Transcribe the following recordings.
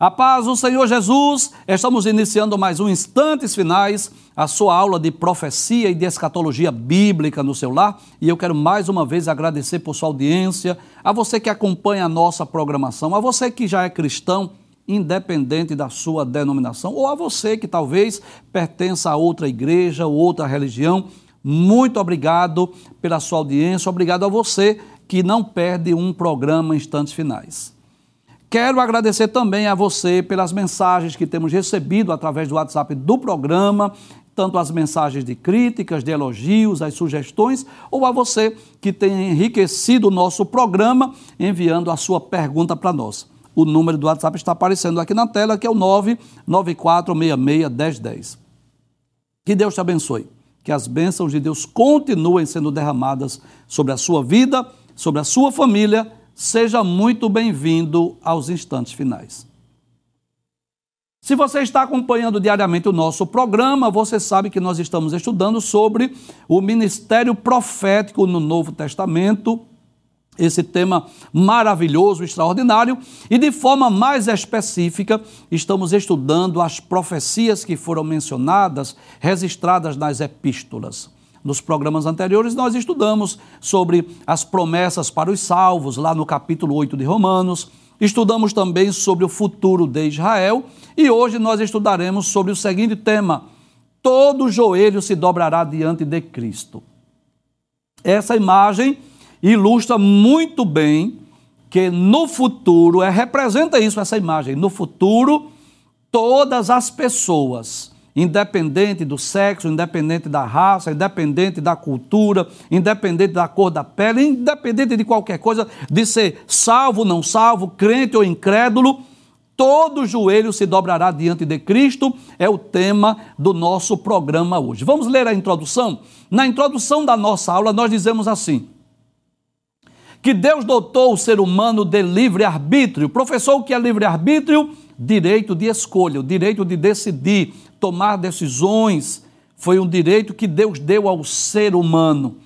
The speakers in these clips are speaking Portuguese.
A paz do Senhor Jesus, estamos iniciando mais um Instantes Finais, a sua aula de profecia e de escatologia bíblica no seu lar. E eu quero mais uma vez agradecer por sua audiência, a você que acompanha a nossa programação, a você que já é cristão, independente da sua denominação, ou a você que talvez pertença a outra igreja ou outra religião. Muito obrigado pela sua audiência, obrigado a você que não perde um programa Instantes Finais. Quero agradecer também a você pelas mensagens que temos recebido através do WhatsApp do programa, tanto as mensagens de críticas, de elogios, as sugestões, ou a você que tem enriquecido o nosso programa enviando a sua pergunta para nós. O número do WhatsApp está aparecendo aqui na tela, que é o 994661010. Que Deus te abençoe. Que as bênçãos de Deus continuem sendo derramadas sobre a sua vida, sobre a sua família Seja muito bem-vindo aos instantes finais. Se você está acompanhando diariamente o nosso programa, você sabe que nós estamos estudando sobre o ministério profético no Novo Testamento, esse tema maravilhoso, extraordinário, e de forma mais específica, estamos estudando as profecias que foram mencionadas, registradas nas epístolas. Nos programas anteriores, nós estudamos sobre as promessas para os salvos, lá no capítulo 8 de Romanos. Estudamos também sobre o futuro de Israel. E hoje nós estudaremos sobre o seguinte tema: Todo joelho se dobrará diante de Cristo. Essa imagem ilustra muito bem que no futuro, é, representa isso, essa imagem. No futuro, todas as pessoas independente do sexo, independente da raça, independente da cultura, independente da cor da pele, independente de qualquer coisa, de ser salvo, não salvo, crente ou incrédulo, todo joelho se dobrará diante de Cristo, é o tema do nosso programa hoje. Vamos ler a introdução? Na introdução da nossa aula, nós dizemos assim: que Deus dotou o ser humano de livre-arbítrio. Professor, o que é livre-arbítrio? Direito de escolha, o direito de decidir, tomar decisões, foi um direito que Deus deu ao ser humano.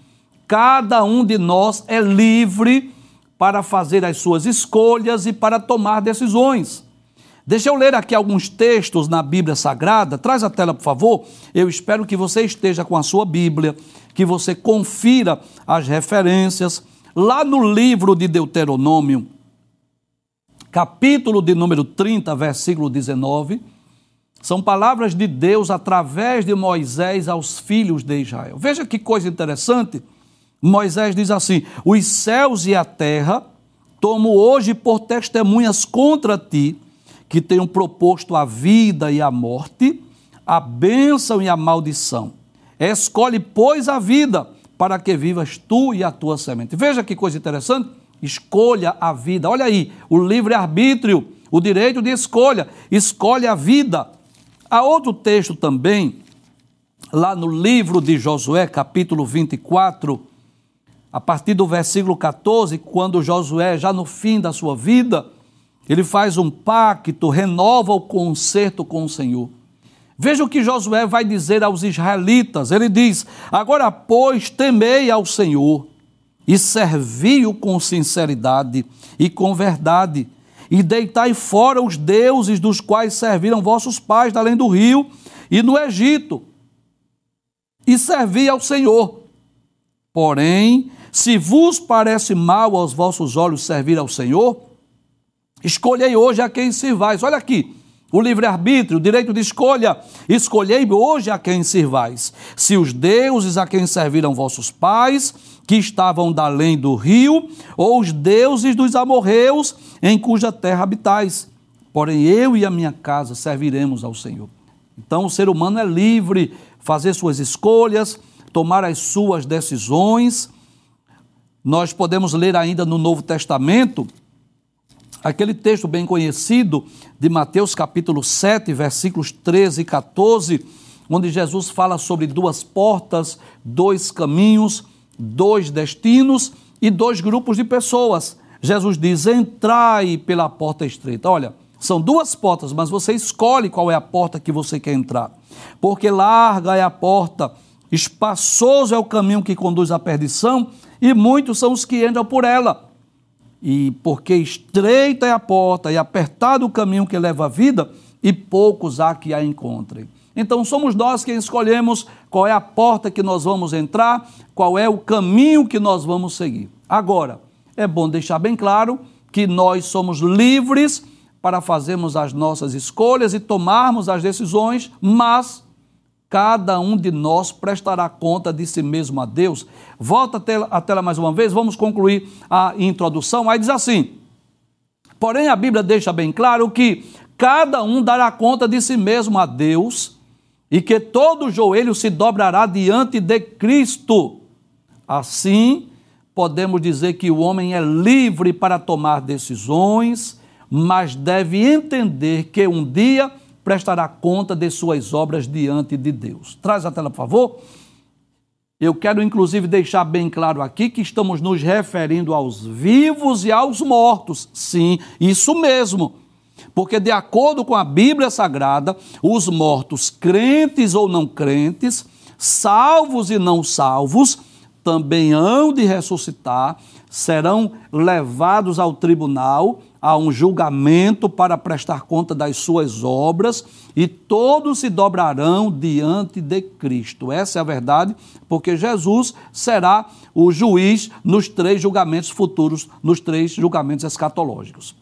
Cada um de nós é livre para fazer as suas escolhas e para tomar decisões. Deixa eu ler aqui alguns textos na Bíblia Sagrada. Traz a tela, por favor. Eu espero que você esteja com a sua Bíblia, que você confira as referências. Lá no livro de Deuteronômio, capítulo de número 30, versículo 19, são palavras de Deus através de Moisés aos filhos de Israel. Veja que coisa interessante. Moisés diz assim: Os céus e a terra tomo hoje por testemunhas contra ti, que tenho proposto a vida e a morte, a bênção e a maldição. Escolhe, pois, a vida, para que vivas tu e a tua semente. Veja que coisa interessante. Escolha a vida. Olha aí, o livre-arbítrio, o direito de escolha. Escolhe a vida Há outro texto também, lá no livro de Josué, capítulo 24, a partir do versículo 14, quando Josué, já no fim da sua vida, ele faz um pacto, renova o concerto com o Senhor. Veja o que Josué vai dizer aos israelitas. Ele diz: Agora, pois, temei ao Senhor e servi-o com sinceridade e com verdade e deitai fora os deuses dos quais serviram vossos pais além do rio e no Egito, e servi ao Senhor. Porém, se vos parece mal aos vossos olhos servir ao Senhor, escolhei hoje a quem sirvais. Olha aqui, o livre-arbítrio, o direito de escolha. Escolhei hoje a quem sirvais. Se os deuses a quem serviram vossos pais, que estavam da além do rio, ou os deuses dos amorreus, em cuja terra habitais. Porém, eu e a minha casa serviremos ao Senhor. Então, o ser humano é livre fazer suas escolhas, tomar as suas decisões. Nós podemos ler ainda no Novo Testamento aquele texto bem conhecido de Mateus capítulo 7, versículos 13 e 14, onde Jesus fala sobre duas portas, dois caminhos, dois destinos e dois grupos de pessoas. Jesus diz: entrai pela porta estreita. Olha, são duas portas, mas você escolhe qual é a porta que você quer entrar. Porque larga é a porta, espaçoso é o caminho que conduz à perdição, e muitos são os que entram por ela. E porque estreita é a porta e apertado o caminho que leva à vida, e poucos há que a encontrem. Então somos nós quem escolhemos qual é a porta que nós vamos entrar, qual é o caminho que nós vamos seguir. Agora, é bom deixar bem claro que nós somos livres para fazermos as nossas escolhas e tomarmos as decisões, mas cada um de nós prestará conta de si mesmo a Deus. Volta a tela, a tela mais uma vez, vamos concluir a introdução. Aí diz assim: Porém, a Bíblia deixa bem claro que cada um dará conta de si mesmo a Deus e que todo joelho se dobrará diante de Cristo. Assim, podemos dizer que o homem é livre para tomar decisões, mas deve entender que um dia prestará conta de suas obras diante de Deus. Traz a tela, por favor. Eu quero inclusive deixar bem claro aqui que estamos nos referindo aos vivos e aos mortos. Sim, isso mesmo. Porque, de acordo com a Bíblia Sagrada, os mortos, crentes ou não crentes, salvos e não salvos, também hão de ressuscitar, serão levados ao tribunal, a um julgamento para prestar conta das suas obras, e todos se dobrarão diante de Cristo. Essa é a verdade, porque Jesus será o juiz nos três julgamentos futuros, nos três julgamentos escatológicos.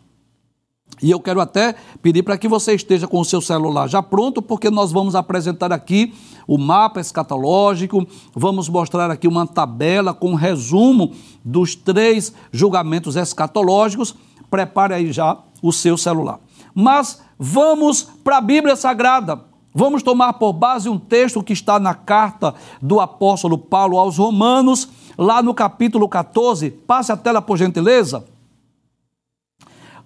E eu quero até pedir para que você esteja com o seu celular já pronto, porque nós vamos apresentar aqui o mapa escatológico, vamos mostrar aqui uma tabela com resumo dos três julgamentos escatológicos. Prepare aí já o seu celular. Mas vamos para a Bíblia Sagrada. Vamos tomar por base um texto que está na carta do apóstolo Paulo aos Romanos, lá no capítulo 14. Passe a tela, por gentileza.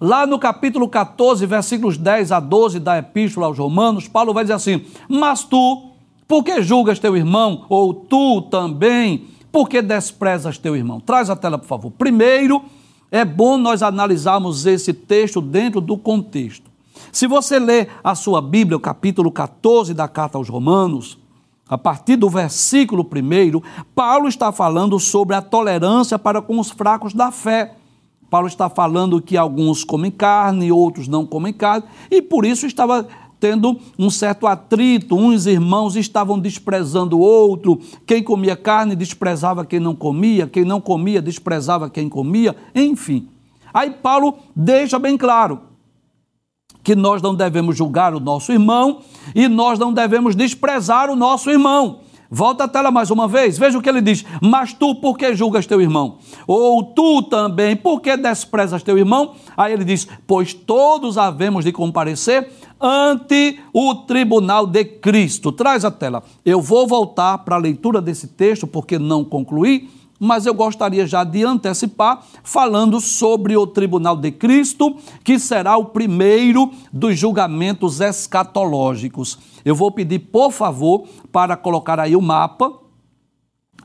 Lá no capítulo 14, versículos 10 a 12 da Epístola aos Romanos, Paulo vai dizer assim: Mas tu, por que julgas teu irmão? Ou tu também, por que desprezas teu irmão? Traz a tela, por favor. Primeiro, é bom nós analisarmos esse texto dentro do contexto. Se você ler a sua Bíblia, o capítulo 14 da carta aos Romanos, a partir do versículo 1, Paulo está falando sobre a tolerância para com os fracos da fé. Paulo está falando que alguns comem carne, outros não comem carne, e por isso estava tendo um certo atrito, uns irmãos estavam desprezando o outro, quem comia carne desprezava quem não comia, quem não comia desprezava quem comia, enfim. Aí Paulo deixa bem claro que nós não devemos julgar o nosso irmão e nós não devemos desprezar o nosso irmão. Volta a tela mais uma vez, veja o que ele diz. Mas tu, por que julgas teu irmão? Ou tu também, por que desprezas teu irmão? Aí ele diz: Pois todos havemos de comparecer ante o tribunal de Cristo. Traz a tela. Eu vou voltar para a leitura desse texto, porque não concluí mas eu gostaria já de antecipar, falando sobre o tribunal de Cristo, que será o primeiro dos julgamentos escatológicos. Eu vou pedir, por favor, para colocar aí o mapa,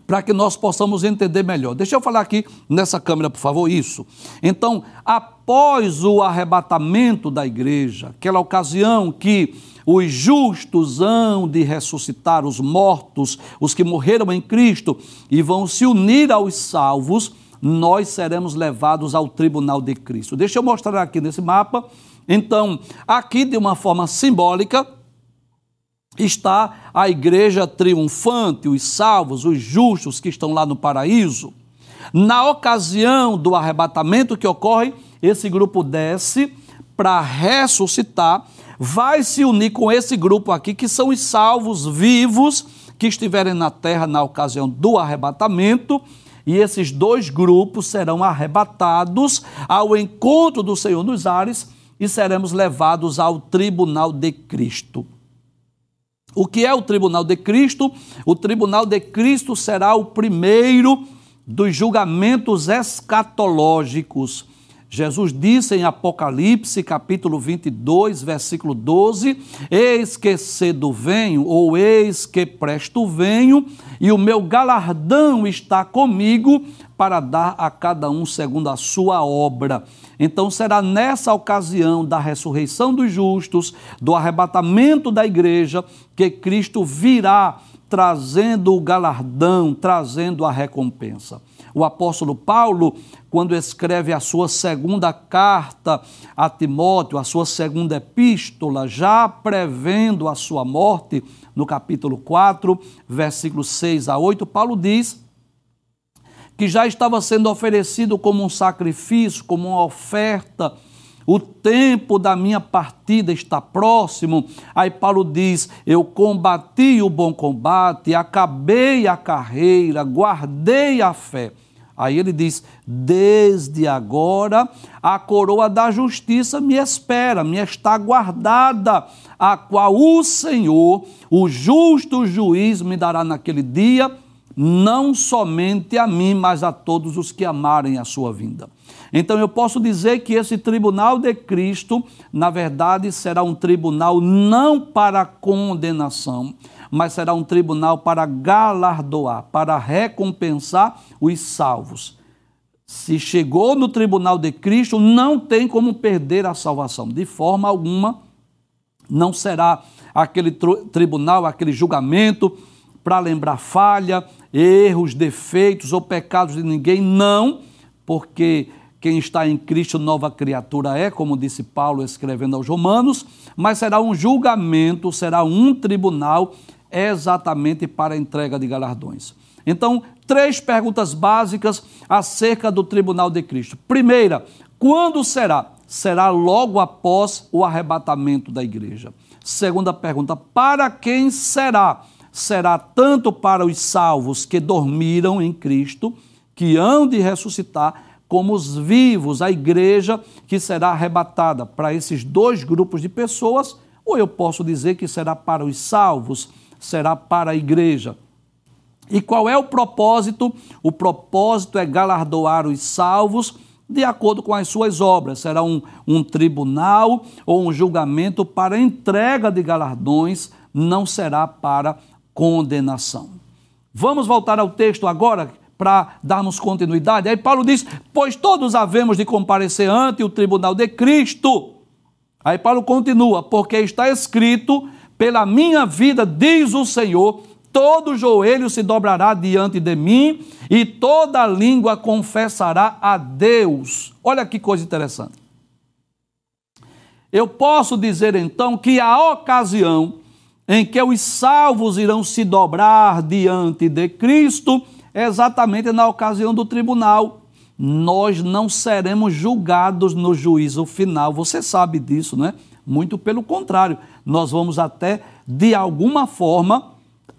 para que nós possamos entender melhor. Deixa eu falar aqui nessa câmera, por favor, isso. Então, após o arrebatamento da igreja, aquela ocasião que os justos hão de ressuscitar os mortos, os que morreram em Cristo, e vão se unir aos salvos, nós seremos levados ao tribunal de Cristo. Deixa eu mostrar aqui nesse mapa. Então, aqui de uma forma simbólica, está a igreja triunfante, os salvos, os justos que estão lá no paraíso. Na ocasião do arrebatamento que ocorre, esse grupo desce para ressuscitar vai se unir com esse grupo aqui, que são os salvos vivos que estiverem na terra na ocasião do arrebatamento. E esses dois grupos serão arrebatados ao encontro do Senhor nos ares e seremos levados ao tribunal de Cristo. O que é o tribunal de Cristo? O tribunal de Cristo será o primeiro dos julgamentos escatológicos Jesus disse em Apocalipse, capítulo 22, versículo 12: Eis que cedo venho, ou eis que presto venho, e o meu galardão está comigo para dar a cada um segundo a sua obra. Então será nessa ocasião da ressurreição dos justos, do arrebatamento da igreja, que Cristo virá trazendo o galardão, trazendo a recompensa. O apóstolo Paulo, quando escreve a sua segunda carta a Timóteo, a sua segunda epístola, já prevendo a sua morte, no capítulo 4, versículos 6 a 8, Paulo diz que já estava sendo oferecido como um sacrifício, como uma oferta o tempo da minha partida está próximo. Aí Paulo diz: Eu combati o bom combate, acabei a carreira, guardei a fé. Aí ele diz: Desde agora a coroa da justiça me espera, me está guardada, a qual o Senhor, o justo juiz, me dará naquele dia, não somente a mim, mas a todos os que amarem a sua vinda. Então eu posso dizer que esse tribunal de Cristo, na verdade, será um tribunal não para condenação, mas será um tribunal para galardoar, para recompensar os salvos. Se chegou no tribunal de Cristo, não tem como perder a salvação, de forma alguma. Não será aquele tribunal, aquele julgamento para lembrar falha, erros, defeitos ou pecados de ninguém, não, porque quem está em Cristo, nova criatura é, como disse Paulo escrevendo aos Romanos, mas será um julgamento, será um tribunal exatamente para a entrega de galardões. Então, três perguntas básicas acerca do tribunal de Cristo. Primeira, quando será? Será logo após o arrebatamento da igreja. Segunda pergunta, para quem será? Será tanto para os salvos que dormiram em Cristo, que hão de ressuscitar, como os vivos, a igreja que será arrebatada para esses dois grupos de pessoas, ou eu posso dizer que será para os salvos, será para a igreja. E qual é o propósito? O propósito é galardoar os salvos de acordo com as suas obras. Será um, um tribunal ou um julgamento para entrega de galardões, não será para condenação. Vamos voltar ao texto agora, para darmos continuidade. Aí Paulo diz: Pois todos havemos de comparecer ante o tribunal de Cristo. Aí Paulo continua: Porque está escrito, pela minha vida, diz o Senhor, todo joelho se dobrará diante de mim e toda língua confessará a Deus. Olha que coisa interessante. Eu posso dizer então que a ocasião em que os salvos irão se dobrar diante de Cristo exatamente na ocasião do tribunal. Nós não seremos julgados no juízo final. Você sabe disso, não é? Muito pelo contrário, nós vamos até, de alguma forma,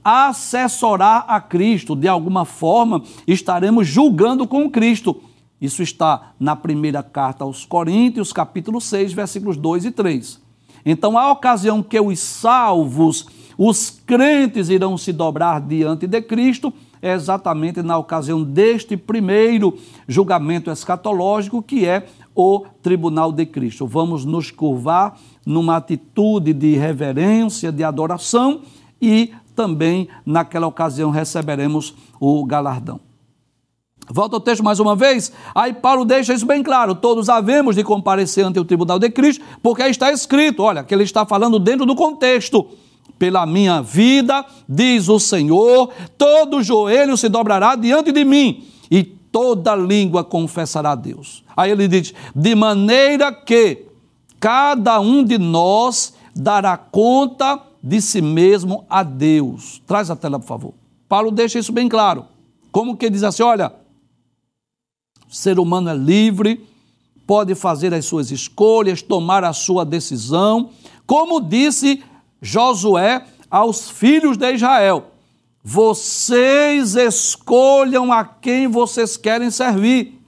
assessorar a Cristo, de alguma forma, estaremos julgando com Cristo. Isso está na primeira carta aos Coríntios, capítulo 6, versículos 2 e 3. Então, a ocasião que os salvos, os crentes irão se dobrar diante de Cristo, é exatamente na ocasião deste primeiro julgamento escatológico, que é o tribunal de Cristo. Vamos nos curvar numa atitude de reverência, de adoração e também naquela ocasião receberemos o galardão. Volta ao texto mais uma vez. Aí Paulo deixa isso bem claro. Todos havemos de comparecer ante o tribunal de Cristo, porque aí está escrito, olha, que ele está falando dentro do contexto pela minha vida, diz o Senhor, todo joelho se dobrará diante de mim e toda língua confessará a Deus. Aí ele diz: de maneira que cada um de nós dará conta de si mesmo a Deus. Traz a tela, por favor. Paulo deixa isso bem claro. Como que diz assim: olha, o ser humano é livre, pode fazer as suas escolhas, tomar a sua decisão. Como disse Josué aos filhos de Israel: Vocês escolham a quem vocês querem servir.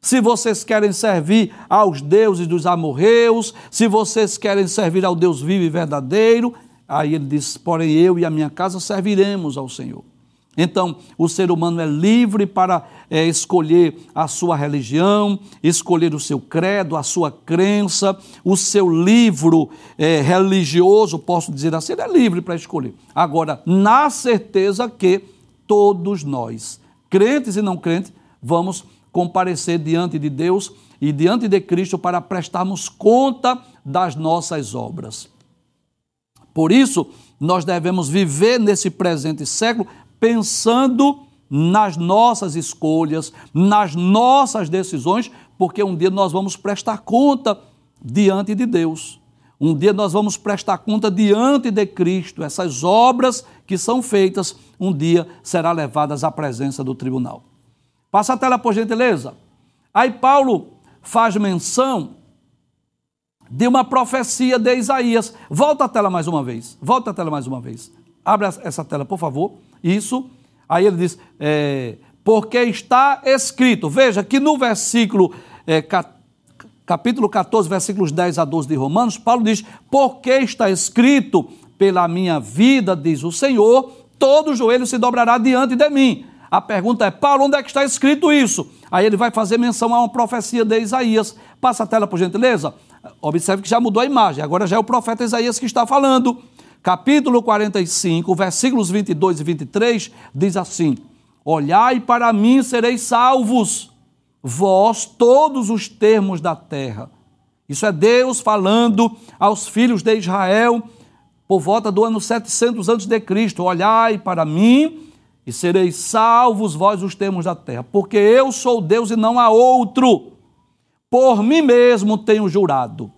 Se vocês querem servir aos deuses dos amorreus, se vocês querem servir ao Deus vivo e verdadeiro, aí ele diz: Porém, eu e a minha casa serviremos ao Senhor. Então, o ser humano é livre para é, escolher a sua religião, escolher o seu credo, a sua crença, o seu livro é, religioso, posso dizer assim, ele é livre para escolher. Agora, na certeza que todos nós, crentes e não crentes, vamos comparecer diante de Deus e diante de Cristo para prestarmos conta das nossas obras. Por isso, nós devemos viver nesse presente século pensando nas nossas escolhas, nas nossas decisões, porque um dia nós vamos prestar conta diante de Deus. Um dia nós vamos prestar conta diante de Cristo. Essas obras que são feitas, um dia serão levadas à presença do tribunal. Passa a tela, por gentileza. Aí Paulo faz menção de uma profecia de Isaías. Volta a tela mais uma vez. Volta a tela mais uma vez. Abre essa tela, por favor. Isso. Aí ele diz: é, porque está escrito. Veja que no versículo é, capítulo 14, versículos 10 a 12 de Romanos, Paulo diz: Porque está escrito, pela minha vida, diz o Senhor, todo joelho se dobrará diante de mim. A pergunta é: Paulo, onde é que está escrito isso? Aí ele vai fazer menção a uma profecia de Isaías. Passa a tela, por gentileza. Observe que já mudou a imagem, agora já é o profeta Isaías que está falando. Capítulo 45, versículos 22 e 23, diz assim: Olhai para mim, sereis salvos vós todos os termos da terra. Isso é Deus falando aos filhos de Israel por volta do ano 700 antes de Cristo. Olhai para mim e sereis salvos vós os termos da terra, porque eu sou Deus e não há outro. Por mim mesmo tenho jurado.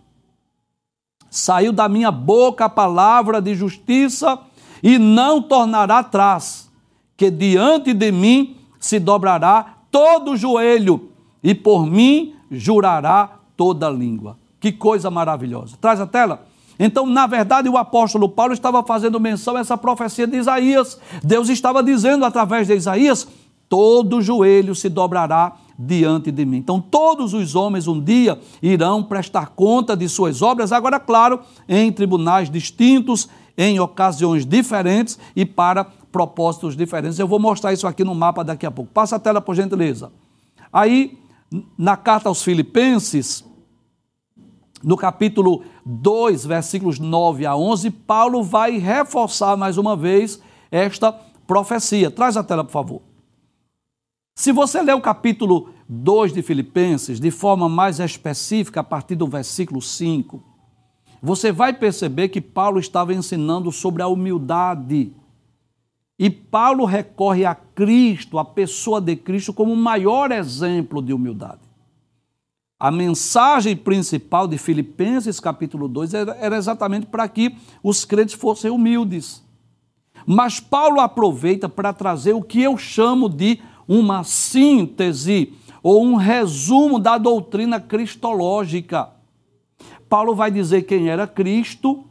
Saiu da minha boca a palavra de justiça e não tornará atrás, que diante de mim se dobrará todo o joelho e por mim jurará toda língua. Que coisa maravilhosa. Traz a tela. Então, na verdade, o apóstolo Paulo estava fazendo menção a essa profecia de Isaías. Deus estava dizendo através de Isaías: todo joelho se dobrará diante de mim. Então, todos os homens um dia irão prestar conta de suas obras, agora, claro, em tribunais distintos, em ocasiões diferentes e para propósitos diferentes. Eu vou mostrar isso aqui no mapa daqui a pouco. Passa a tela, por gentileza. Aí, na carta aos Filipenses, no capítulo 2, versículos 9 a 11, Paulo vai reforçar mais uma vez esta profecia. Traz a tela, por favor. Se você ler o capítulo 2 de Filipenses de forma mais específica, a partir do versículo 5, você vai perceber que Paulo estava ensinando sobre a humildade e Paulo recorre a Cristo, a pessoa de Cristo, como o maior exemplo de humildade. A mensagem principal de Filipenses, capítulo 2, era exatamente para que os crentes fossem humildes. Mas Paulo aproveita para trazer o que eu chamo de uma síntese ou um resumo da doutrina cristológica. Paulo vai dizer quem era Cristo,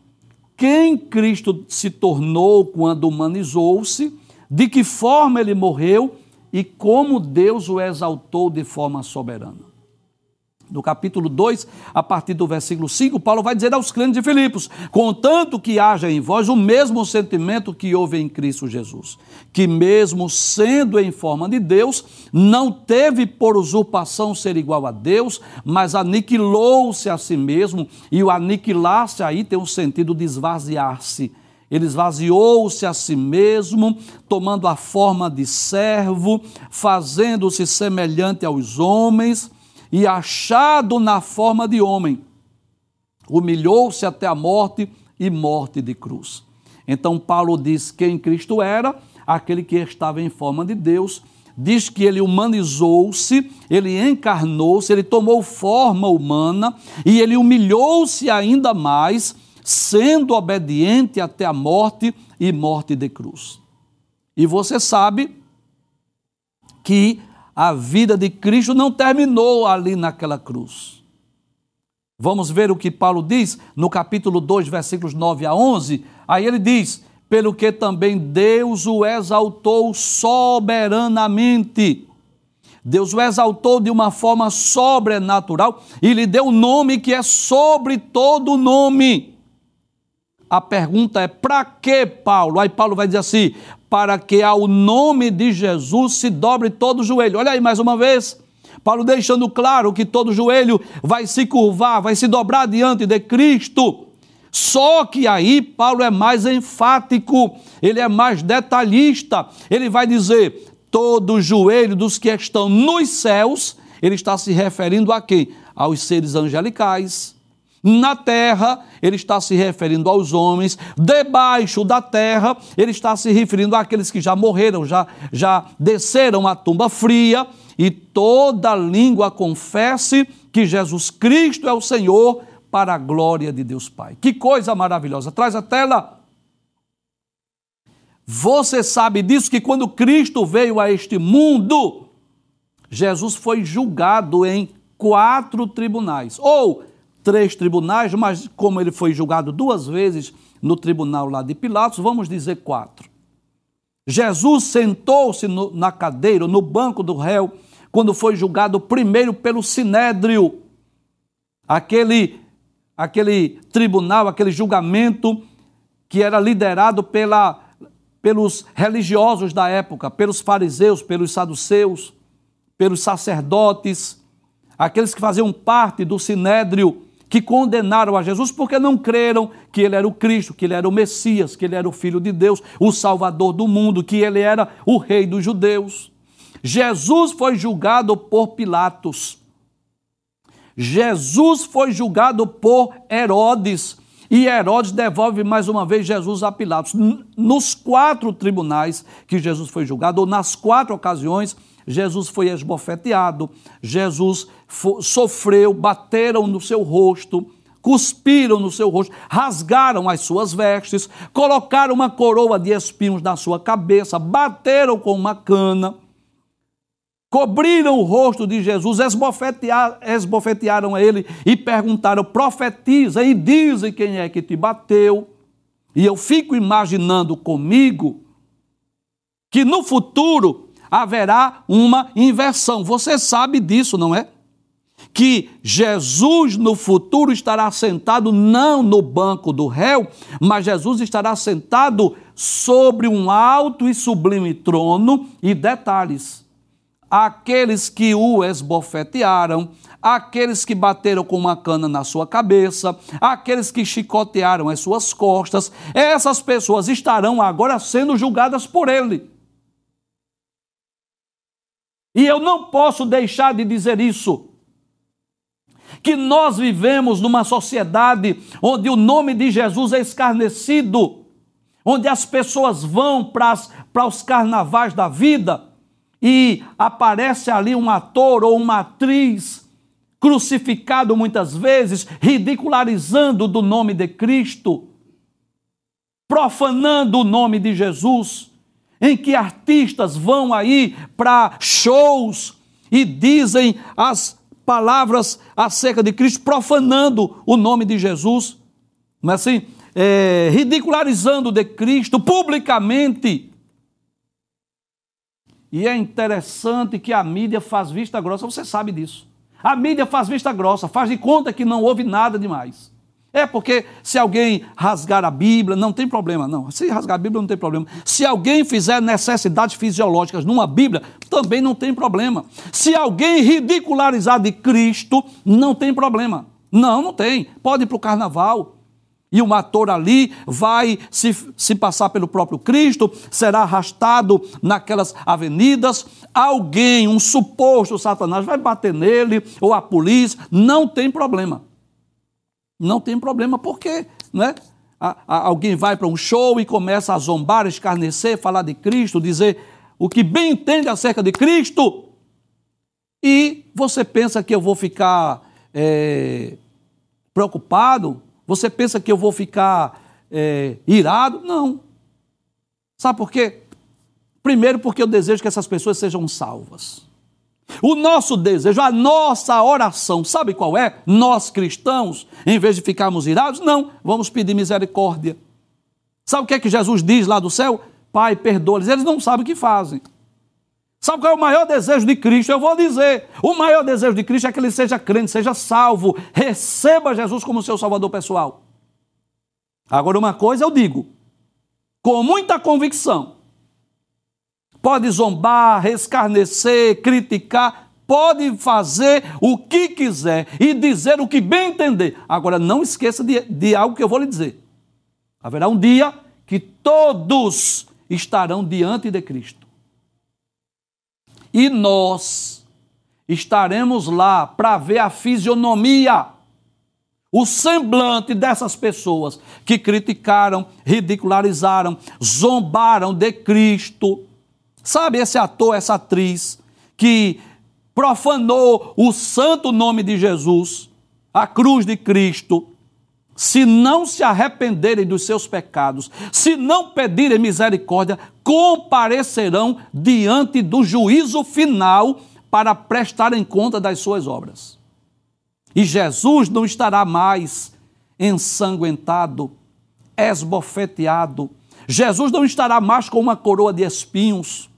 quem Cristo se tornou quando humanizou-se, de que forma ele morreu e como Deus o exaltou de forma soberana. No capítulo 2, a partir do versículo 5, Paulo vai dizer aos crentes de Filipos: Contanto que haja em vós o mesmo sentimento que houve em Cristo Jesus, que mesmo sendo em forma de Deus, não teve por usurpação ser igual a Deus, mas aniquilou-se a si mesmo, e o aniquilar-se aí tem o sentido de esvaziar-se. Ele esvaziou-se a si mesmo, tomando a forma de servo, fazendo-se semelhante aos homens e achado na forma de homem, humilhou-se até a morte e morte de cruz. Então Paulo diz quem Cristo era, aquele que estava em forma de Deus, diz que ele humanizou-se, ele encarnou-se, ele tomou forma humana e ele humilhou-se ainda mais, sendo obediente até a morte e morte de cruz. E você sabe que a vida de Cristo não terminou ali naquela cruz. Vamos ver o que Paulo diz no capítulo 2, versículos 9 a 11. Aí ele diz: Pelo que também Deus o exaltou soberanamente. Deus o exaltou de uma forma sobrenatural e lhe deu um nome que é sobre todo nome. A pergunta é: para que Paulo? Aí Paulo vai dizer assim: para que ao nome de Jesus se dobre todo o joelho. Olha aí mais uma vez. Paulo deixando claro que todo joelho vai se curvar, vai se dobrar diante de Cristo. Só que aí Paulo é mais enfático, ele é mais detalhista. Ele vai dizer: todo joelho dos que estão nos céus, ele está se referindo a quem? Aos seres angelicais Na terra, ele está se referindo aos homens. Debaixo da terra, ele está se referindo àqueles que já morreram, já, já desceram à tumba fria. E toda língua confesse que Jesus Cristo é o Senhor, para a glória de Deus Pai. Que coisa maravilhosa. Traz a tela. Você sabe disso que quando Cristo veio a este mundo, Jesus foi julgado em quatro tribunais, ou três tribunais, mas como ele foi julgado duas vezes no tribunal lá de Pilatos, vamos dizer quatro. Jesus sentou-se na cadeira, no banco do réu, quando foi julgado primeiro pelo sinédrio, aquele aquele tribunal, aquele julgamento que era liderado pela, pelos religiosos da época, pelos fariseus, pelos saduceus, pelos sacerdotes, aqueles que faziam parte do sinédrio, que condenaram a Jesus porque não creram que ele era o Cristo, que ele era o Messias, que ele era o Filho de Deus, o Salvador do mundo, que ele era o Rei dos Judeus. Jesus foi julgado por Pilatos. Jesus foi julgado por Herodes. E Herodes devolve mais uma vez Jesus a Pilatos. Nos quatro tribunais que Jesus foi julgado, ou nas quatro ocasiões, Jesus foi esbofeteado, Jesus sofreu, bateram no seu rosto, cuspiram no seu rosto, rasgaram as suas vestes, colocaram uma coroa de espinhos na sua cabeça, bateram com uma cana cobriram o rosto de Jesus, esbofetearam, a ele e perguntaram: profetiza e dizem quem é que te bateu. E eu fico imaginando comigo que no futuro haverá uma inversão. Você sabe disso, não é? Que Jesus no futuro estará sentado não no banco do réu, mas Jesus estará sentado sobre um alto e sublime trono e detalhes aqueles que o esbofetearam, aqueles que bateram com uma cana na sua cabeça, aqueles que chicotearam as suas costas, essas pessoas estarão agora sendo julgadas por ele. E eu não posso deixar de dizer isso. Que nós vivemos numa sociedade onde o nome de Jesus é escarnecido, onde as pessoas vão para os carnavais da vida e aparece ali um ator ou uma atriz crucificado muitas vezes, ridicularizando do nome de Cristo, profanando o nome de Jesus, em que artistas vão aí para shows e dizem as palavras acerca de Cristo, profanando o nome de Jesus, não é assim? É, ridicularizando de Cristo publicamente. E é interessante que a mídia faz vista grossa, você sabe disso. A mídia faz vista grossa, faz de conta que não houve nada demais. É porque se alguém rasgar a Bíblia, não tem problema, não. Se rasgar a Bíblia, não tem problema. Se alguém fizer necessidades fisiológicas numa Bíblia, também não tem problema. Se alguém ridicularizar de Cristo, não tem problema. Não, não tem. Pode ir para o carnaval, e um ator ali vai se, se passar pelo próprio Cristo, será arrastado naquelas avenidas, alguém, um suposto Satanás, vai bater nele, ou a polícia, não tem problema. Não tem problema, porque né? A, a, alguém vai para um show e começa a zombar, escarnecer, falar de Cristo, dizer o que bem entende acerca de Cristo, e você pensa que eu vou ficar é, preocupado você pensa que eu vou ficar é, irado? Não. Sabe por quê? Primeiro, porque eu desejo que essas pessoas sejam salvas. O nosso desejo, a nossa oração, sabe qual é? Nós cristãos, em vez de ficarmos irados, não, vamos pedir misericórdia. Sabe o que é que Jesus diz lá do céu? Pai, perdoa-lhes. Eles não sabem o que fazem. Sabe qual é o maior desejo de Cristo? Eu vou dizer: o maior desejo de Cristo é que ele seja crente, seja salvo, receba Jesus como seu salvador pessoal. Agora, uma coisa eu digo, com muita convicção: pode zombar, escarnecer, criticar, pode fazer o que quiser e dizer o que bem entender. Agora, não esqueça de, de algo que eu vou lhe dizer: haverá um dia que todos estarão diante de Cristo e nós estaremos lá para ver a fisionomia, o semblante dessas pessoas que criticaram, ridicularizaram, zombaram de Cristo. Sabe esse ator, essa atriz que profanou o santo nome de Jesus, a cruz de Cristo, se não se arrependerem dos seus pecados, se não pedirem misericórdia, comparecerão diante do juízo final para prestarem conta das suas obras. E Jesus não estará mais ensanguentado, esbofeteado. Jesus não estará mais com uma coroa de espinhos.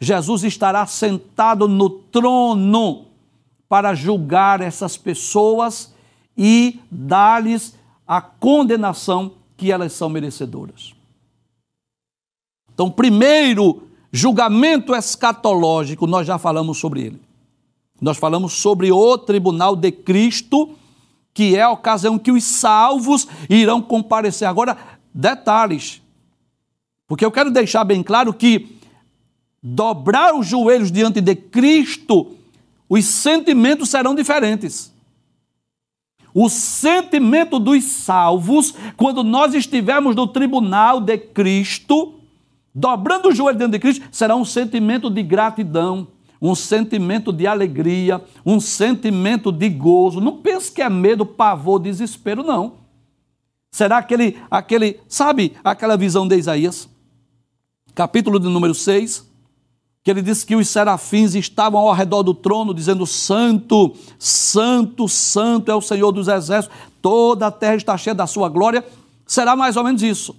Jesus estará sentado no trono para julgar essas pessoas e dar-lhes a condenação que elas são merecedoras. Então, primeiro julgamento escatológico, nós já falamos sobre ele. Nós falamos sobre o tribunal de Cristo, que é a ocasião que os salvos irão comparecer. Agora, detalhes, porque eu quero deixar bem claro que dobrar os joelhos diante de Cristo, os sentimentos serão diferentes. O sentimento dos salvos, quando nós estivermos no tribunal de Cristo, dobrando o joelho diante de Cristo, será um sentimento de gratidão, um sentimento de alegria, um sentimento de gozo. Não pense que é medo, pavor, desespero, não. Será aquele, aquele, sabe, aquela visão de Isaías? Capítulo de número 6, que ele diz que os serafins estavam ao redor do trono, dizendo: Santo, Santo, Santo é o Senhor dos exércitos, toda a terra está cheia da sua glória. Será mais ou menos isso.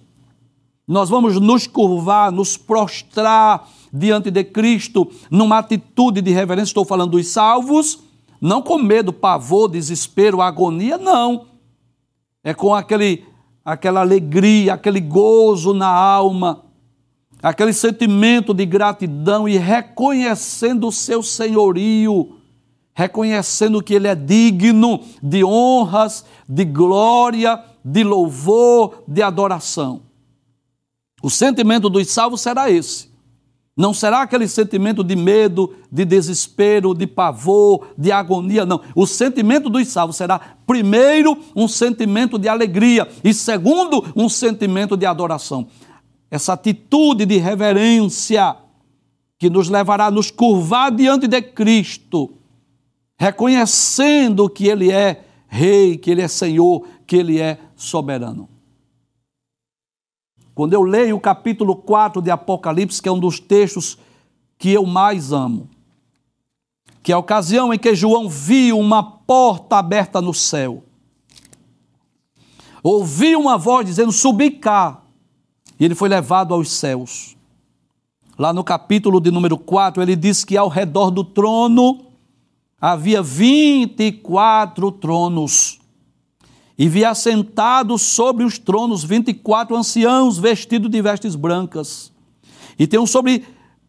Nós vamos nos curvar, nos prostrar diante de Cristo, numa atitude de reverência. Estou falando dos salvos, não com medo, pavor, desespero, agonia, não. É com aquele, aquela alegria, aquele gozo na alma aquele sentimento de gratidão e reconhecendo o seu senhorio, reconhecendo que ele é digno de honras, de glória, de louvor, de adoração. O sentimento dos salvos será esse. Não será aquele sentimento de medo, de desespero, de pavor, de agonia, não. O sentimento dos salvos será, primeiro, um sentimento de alegria e, segundo, um sentimento de adoração essa atitude de reverência que nos levará a nos curvar diante de Cristo, reconhecendo que Ele é Rei, que Ele é Senhor, que Ele é soberano. Quando eu leio o capítulo 4 de Apocalipse, que é um dos textos que eu mais amo, que é a ocasião em que João viu uma porta aberta no céu, ouviu uma voz dizendo: Subi cá e ele foi levado aos céus. Lá no capítulo de número 4, ele diz que ao redor do trono havia 24 tronos. E via assentados sobre os tronos 24 anciãos vestidos de vestes brancas. E tem sobre,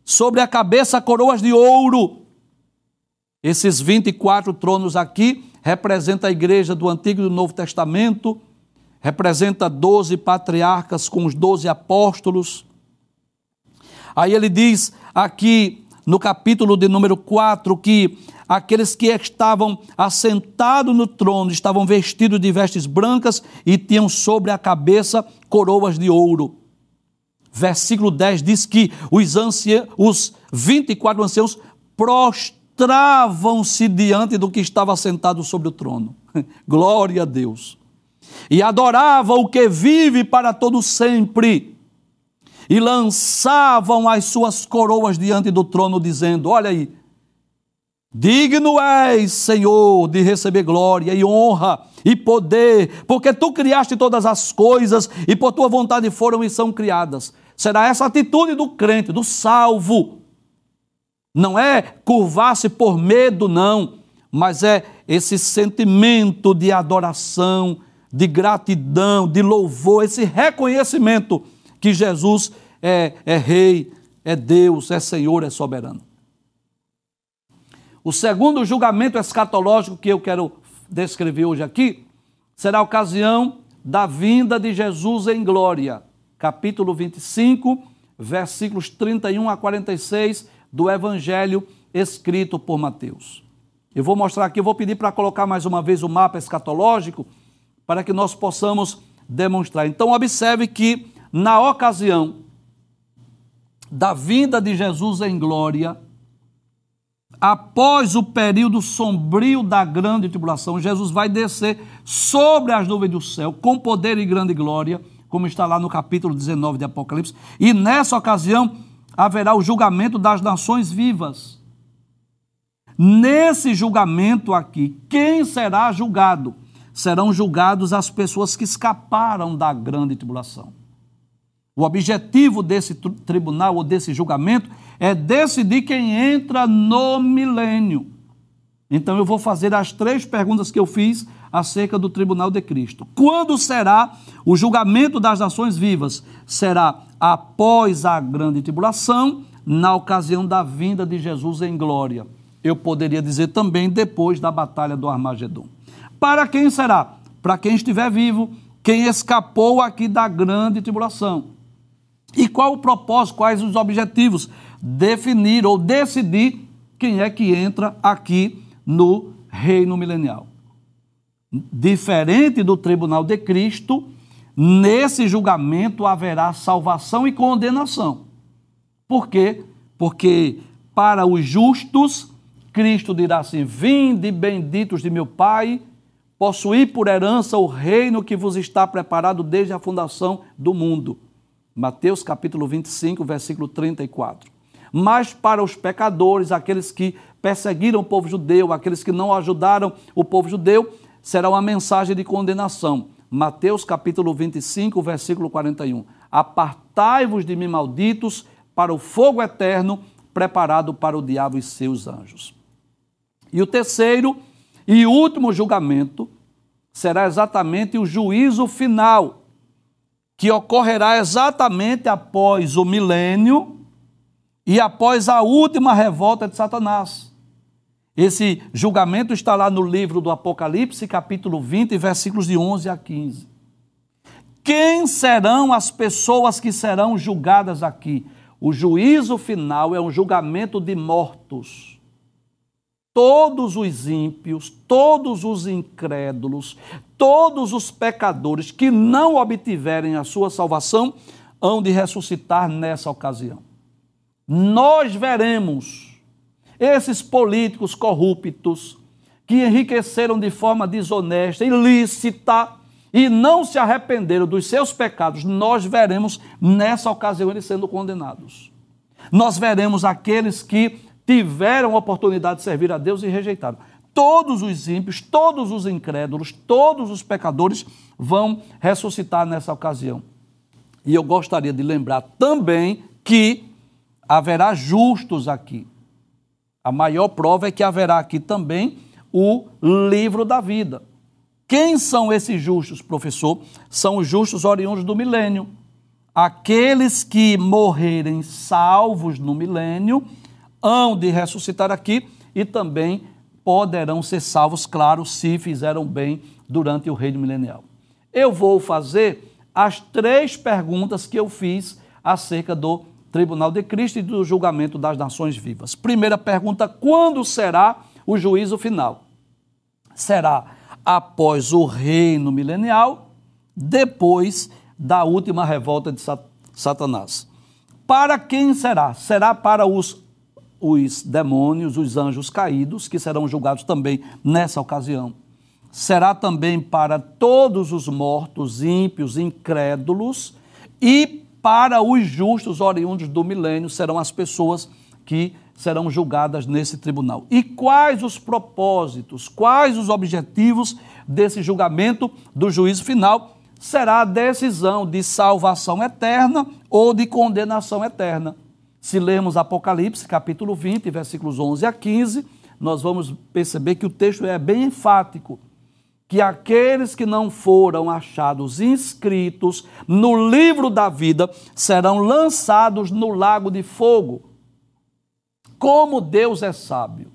sobre a cabeça coroas de ouro. Esses 24 tronos aqui representam a igreja do Antigo e do Novo Testamento representa doze patriarcas com os doze apóstolos. Aí ele diz aqui no capítulo de número 4 que aqueles que estavam assentados no trono estavam vestidos de vestes brancas e tinham sobre a cabeça coroas de ouro. Versículo 10 diz que os, anciãos, os 24 anciãos prostravam-se diante do que estava sentado sobre o trono. Glória a Deus e adorava o que vive para todo sempre, e lançavam as suas coroas diante do trono, dizendo: Olha aí, digno és, Senhor, de receber glória e honra e poder, porque tu criaste todas as coisas e por tua vontade foram e são criadas. Será essa atitude do crente, do salvo. Não é curvar-se por medo, não, mas é esse sentimento de adoração, de gratidão, de louvor, esse reconhecimento que Jesus é, é Rei, é Deus, é Senhor, é soberano. O segundo julgamento escatológico que eu quero descrever hoje aqui será a ocasião da vinda de Jesus em glória. Capítulo 25, versículos 31 a 46 do Evangelho escrito por Mateus. Eu vou mostrar aqui, eu vou pedir para colocar mais uma vez o mapa escatológico para que nós possamos demonstrar. Então, observe que na ocasião da vinda de Jesus em glória, após o período sombrio da grande tribulação, Jesus vai descer sobre as nuvens do céu com poder e grande glória, como está lá no capítulo 19 de Apocalipse, e nessa ocasião haverá o julgamento das nações vivas. Nesse julgamento aqui, quem será julgado? Serão julgados as pessoas que escaparam da grande tribulação. O objetivo desse tribunal ou desse julgamento é decidir quem entra no milênio. Então eu vou fazer as três perguntas que eu fiz acerca do tribunal de Cristo. Quando será o julgamento das nações vivas? Será após a grande tribulação, na ocasião da vinda de Jesus em glória. Eu poderia dizer também depois da batalha do Armagedon. Para quem será? Para quem estiver vivo, quem escapou aqui da grande tribulação. E qual o propósito, quais os objetivos? Definir ou decidir quem é que entra aqui no reino milenial. Diferente do tribunal de Cristo, nesse julgamento haverá salvação e condenação. Por quê? Porque para os justos, Cristo dirá assim: Vinde benditos de meu Pai, possuí por herança o reino que vos está preparado desde a fundação do mundo. Mateus capítulo 25, versículo 34. Mas para os pecadores, aqueles que perseguiram o povo judeu, aqueles que não ajudaram o povo judeu, será uma mensagem de condenação. Mateus capítulo 25, versículo 41. Apartai-vos de mim, malditos, para o fogo eterno preparado para o diabo e seus anjos. E o terceiro e último julgamento será exatamente o juízo final que ocorrerá exatamente após o milênio e após a última revolta de Satanás. Esse julgamento está lá no livro do Apocalipse, capítulo 20, versículos de 11 a 15. Quem serão as pessoas que serão julgadas aqui? O juízo final é um julgamento de mortos todos os ímpios, todos os incrédulos, todos os pecadores que não obtiverem a sua salvação hão de ressuscitar nessa ocasião. Nós veremos esses políticos corruptos que enriqueceram de forma desonesta, ilícita e não se arrependeram dos seus pecados, nós veremos nessa ocasião eles sendo condenados. Nós veremos aqueles que tiveram a oportunidade de servir a Deus e rejeitaram. Todos os ímpios, todos os incrédulos, todos os pecadores vão ressuscitar nessa ocasião. E eu gostaria de lembrar também que haverá justos aqui. A maior prova é que haverá aqui também o livro da vida. Quem são esses justos, professor? São os justos oriundos do milênio. Aqueles que morrerem salvos no milênio hão de ressuscitar aqui e também poderão ser salvos, claro, se fizeram bem durante o reino milenial. Eu vou fazer as três perguntas que eu fiz acerca do tribunal de Cristo e do julgamento das nações vivas. Primeira pergunta: quando será o juízo final? Será após o reino milenial, depois da última revolta de Satanás. Para quem será? Será para os os demônios, os anjos caídos, que serão julgados também nessa ocasião. Será também para todos os mortos, ímpios, incrédulos, e para os justos oriundos do milênio serão as pessoas que serão julgadas nesse tribunal. E quais os propósitos, quais os objetivos desse julgamento do juízo final? Será a decisão de salvação eterna ou de condenação eterna. Se lermos Apocalipse, capítulo 20, versículos 11 a 15, nós vamos perceber que o texto é bem enfático que aqueles que não foram achados inscritos no livro da vida serão lançados no lago de fogo. Como Deus é sábio.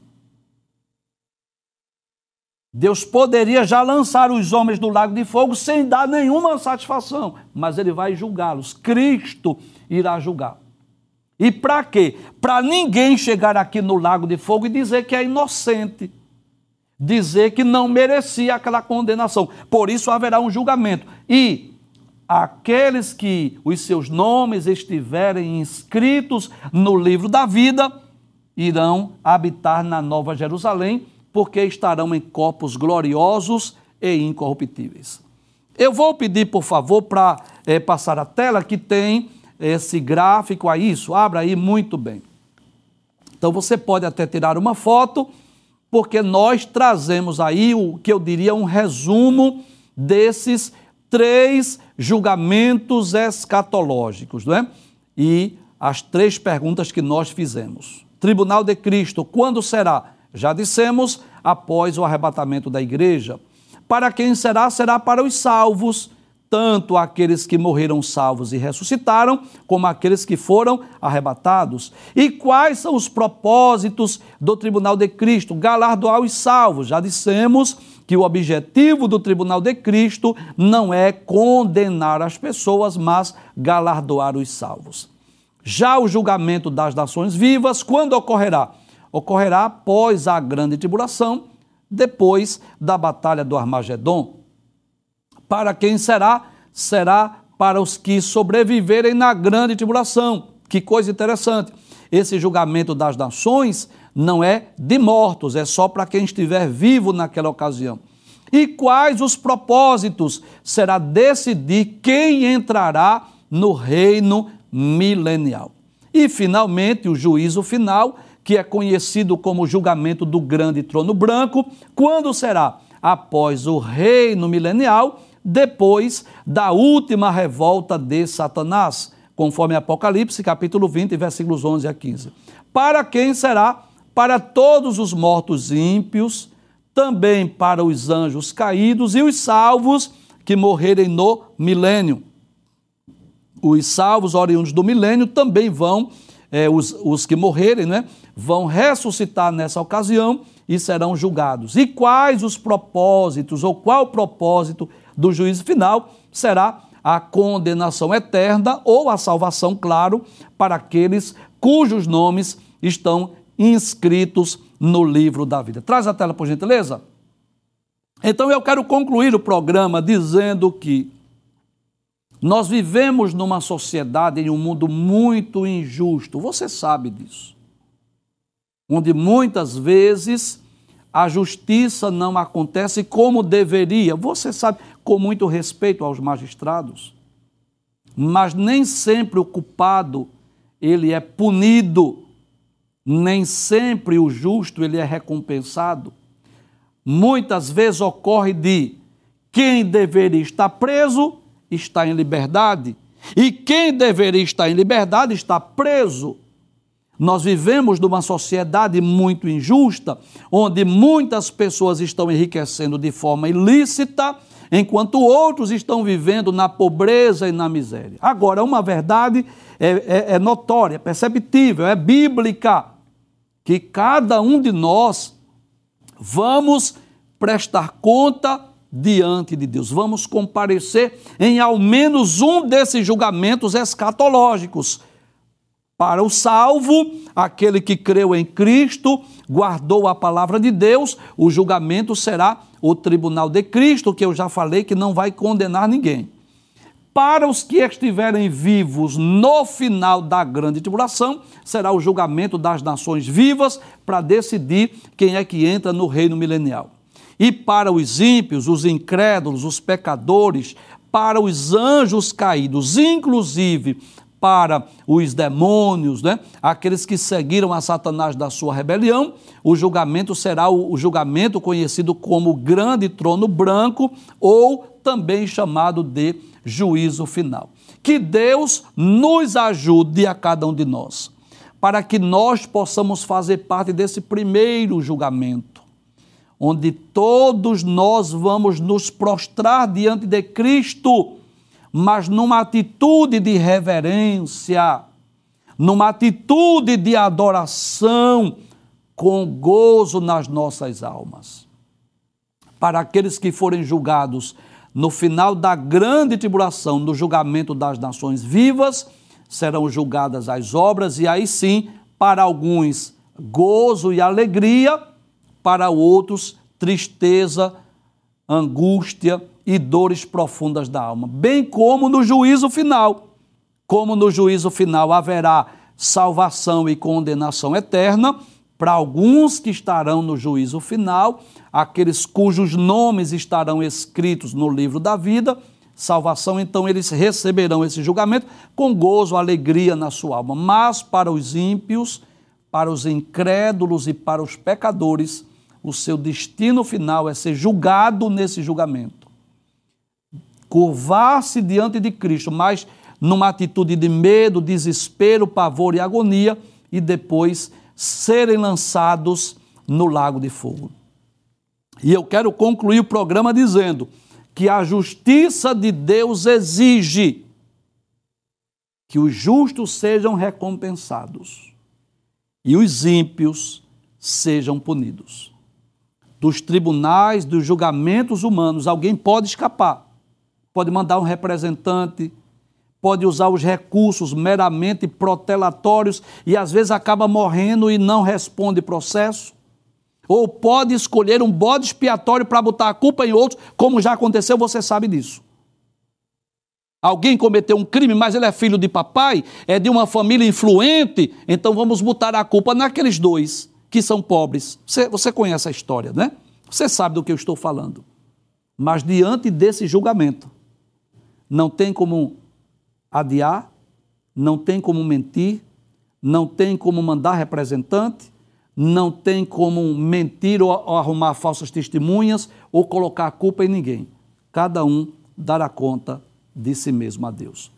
Deus poderia já lançar os homens no lago de fogo sem dar nenhuma satisfação, mas ele vai julgá-los. Cristo irá julgar. E para quê? Para ninguém chegar aqui no lago de fogo e dizer que é inocente. dizer que não merecia aquela condenação. Por isso haverá um julgamento. E aqueles que os seus nomes estiverem inscritos no livro da vida irão habitar na Nova Jerusalém, porque estarão em corpos gloriosos e incorruptíveis. Eu vou pedir, por favor, para é, passar a tela que tem esse gráfico a isso. Abra aí muito bem. Então você pode até tirar uma foto, porque nós trazemos aí o que eu diria um resumo desses três julgamentos escatológicos, não é? E as três perguntas que nós fizemos. Tribunal de Cristo, quando será? Já dissemos, após o arrebatamento da igreja. Para quem será? Será para os salvos, tanto aqueles que morreram salvos e ressuscitaram, como aqueles que foram arrebatados. E quais são os propósitos do tribunal de Cristo? Galardoar os salvos. Já dissemos que o objetivo do tribunal de Cristo não é condenar as pessoas, mas galardoar os salvos. Já o julgamento das nações vivas, quando ocorrerá? Ocorrerá após a grande tribulação, depois da batalha do Armagedon. Para quem será? Será para os que sobreviverem na grande tribulação. Que coisa interessante. Esse julgamento das nações não é de mortos, é só para quem estiver vivo naquela ocasião. E quais os propósitos? Será decidir quem entrará no reino milenial. E, finalmente, o juízo final, que é conhecido como julgamento do grande trono branco, quando será? Após o reino milenial, depois da última revolta de Satanás, conforme Apocalipse, capítulo 20, versículos 11 a 15. Para quem será? Para todos os mortos ímpios, também para os anjos caídos e os salvos que morrerem no milênio os salvos oriundos do milênio também vão, é, os, os que morrerem, né, vão ressuscitar nessa ocasião e serão julgados. E quais os propósitos, ou qual propósito do juízo final? Será a condenação eterna ou a salvação, claro, para aqueles cujos nomes estão inscritos no livro da vida. Traz a tela, por gentileza. Então eu quero concluir o programa dizendo que nós vivemos numa sociedade, em um mundo muito injusto, você sabe disso. Onde muitas vezes a justiça não acontece como deveria. Você sabe, com muito respeito aos magistrados, mas nem sempre o culpado ele é punido, nem sempre o justo ele é recompensado. Muitas vezes ocorre de quem deveria estar preso está em liberdade e quem deveria estar em liberdade está preso. Nós vivemos numa sociedade muito injusta, onde muitas pessoas estão enriquecendo de forma ilícita, enquanto outros estão vivendo na pobreza e na miséria. Agora, uma verdade é, é, é notória, perceptível, é bíblica, que cada um de nós vamos prestar conta diante de Deus. Vamos comparecer em ao menos um desses julgamentos escatológicos. Para o salvo, aquele que creu em Cristo, guardou a palavra de Deus, o julgamento será o tribunal de Cristo, que eu já falei que não vai condenar ninguém. Para os que estiverem vivos no final da grande tribulação, será o julgamento das nações vivas para decidir quem é que entra no reino milenial. E para os ímpios, os incrédulos, os pecadores, para os anjos caídos, inclusive para os demônios, né? aqueles que seguiram a Satanás da sua rebelião, o julgamento será o, julgamento conhecido como grande trono branco ou também chamado de juízo final. Que Deus nos ajude a cada um de nós, para que nós possamos fazer parte desse primeiro julgamento onde todos nós vamos nos prostrar diante de Cristo, mas numa atitude de reverência, numa atitude de adoração, com gozo nas nossas almas. Para aqueles que forem julgados no final da grande tribulação, no julgamento das nações vivas, serão julgadas as obras, e aí sim, para alguns, gozo e alegria para outros tristeza, angústia e dores profundas da alma, bem como no juízo final. Como no juízo final haverá salvação e condenação eterna para alguns que estarão no juízo final, aqueles cujos nomes estarão escritos no livro da vida, salvação, então eles receberão esse julgamento com gozo, alegria na sua alma. Mas para os ímpios, para os incrédulos e para os pecadores, o seu destino final é ser julgado nesse julgamento. Curvar-se diante de Cristo, mas numa atitude de medo, desespero, pavor e agonia, e depois serem lançados no lago de fogo. E eu quero concluir o programa dizendo que a justiça de Deus exige que os justos sejam recompensados e os ímpios sejam punidos. Dos tribunais, dos julgamentos humanos, alguém pode escapar, pode mandar um representante, pode usar os recursos meramente protelatórios e às vezes acaba morrendo e não responde processo. Ou pode escolher um bode expiatório para botar a culpa em outros, como já aconteceu, você sabe disso. Alguém cometeu um crime, mas ele é filho de papai, é de uma família influente, então vamos botar a culpa naqueles dois que são pobres. Você, você conhece a história, né? Você sabe do que eu estou falando. Mas diante desse julgamento, não tem como adiar, não tem como mentir, não tem como mandar representante, não tem como mentir ou, arrumar falsas testemunhas ou colocar a culpa em ninguém. Cada um dará conta de si mesmo a Deus.